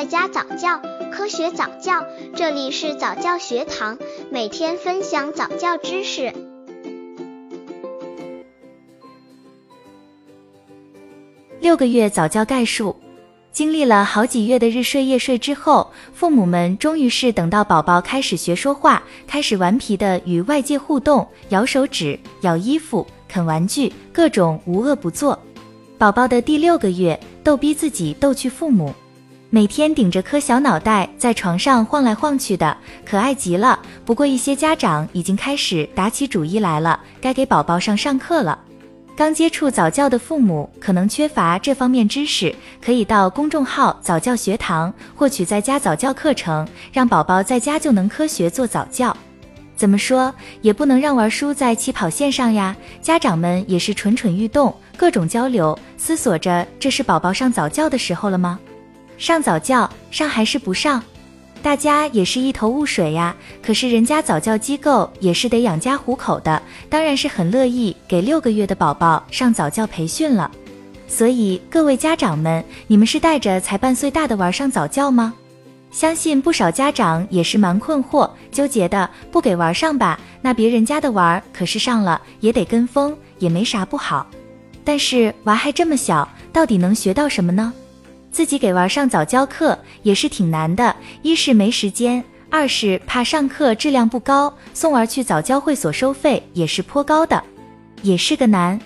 在家早教，科学早教，这里是早教学堂，每天分享早教知识。六个月早教概述。经历了好几月的日睡夜睡之后，父母们终于是等到宝宝开始学说话，开始顽皮的与外界互动，咬手指、咬衣服、啃玩具，各种无恶不作。宝宝的第六个月，逗逼自己逗趣父母，每天顶着颗小脑袋在床上晃来晃去的，可爱极了。不过一些家长已经开始打起主意来了，该给宝宝上上课了。刚接触早教的父母可能缺乏这方面知识，可以到公众号早教学堂获取在家早教课程，让宝宝在家就能科学做早教。怎么说也不能让玩输在起跑线上呀！家长们也是蠢蠢欲动，各种交流，思索着这是宝宝上早教的时候了吗？上早教上还是不上？大家也是一头雾水呀，可是人家早教机构也是得养家糊口的，当然是很乐意给六个月的宝宝上早教培训了。所以各位家长们，你们是带着才半岁大的娃上早教吗？相信不少家长也是蛮困惑、纠结的，不给娃上吧？那别人家的娃可是上了也得跟风，也没啥不好。但是娃还这么小，到底能学到什么呢？自己给娃上早教课也是挺难的，一是没时间，二是怕上课质量不高，送娃去早教会所收费也是颇高的，也是个难。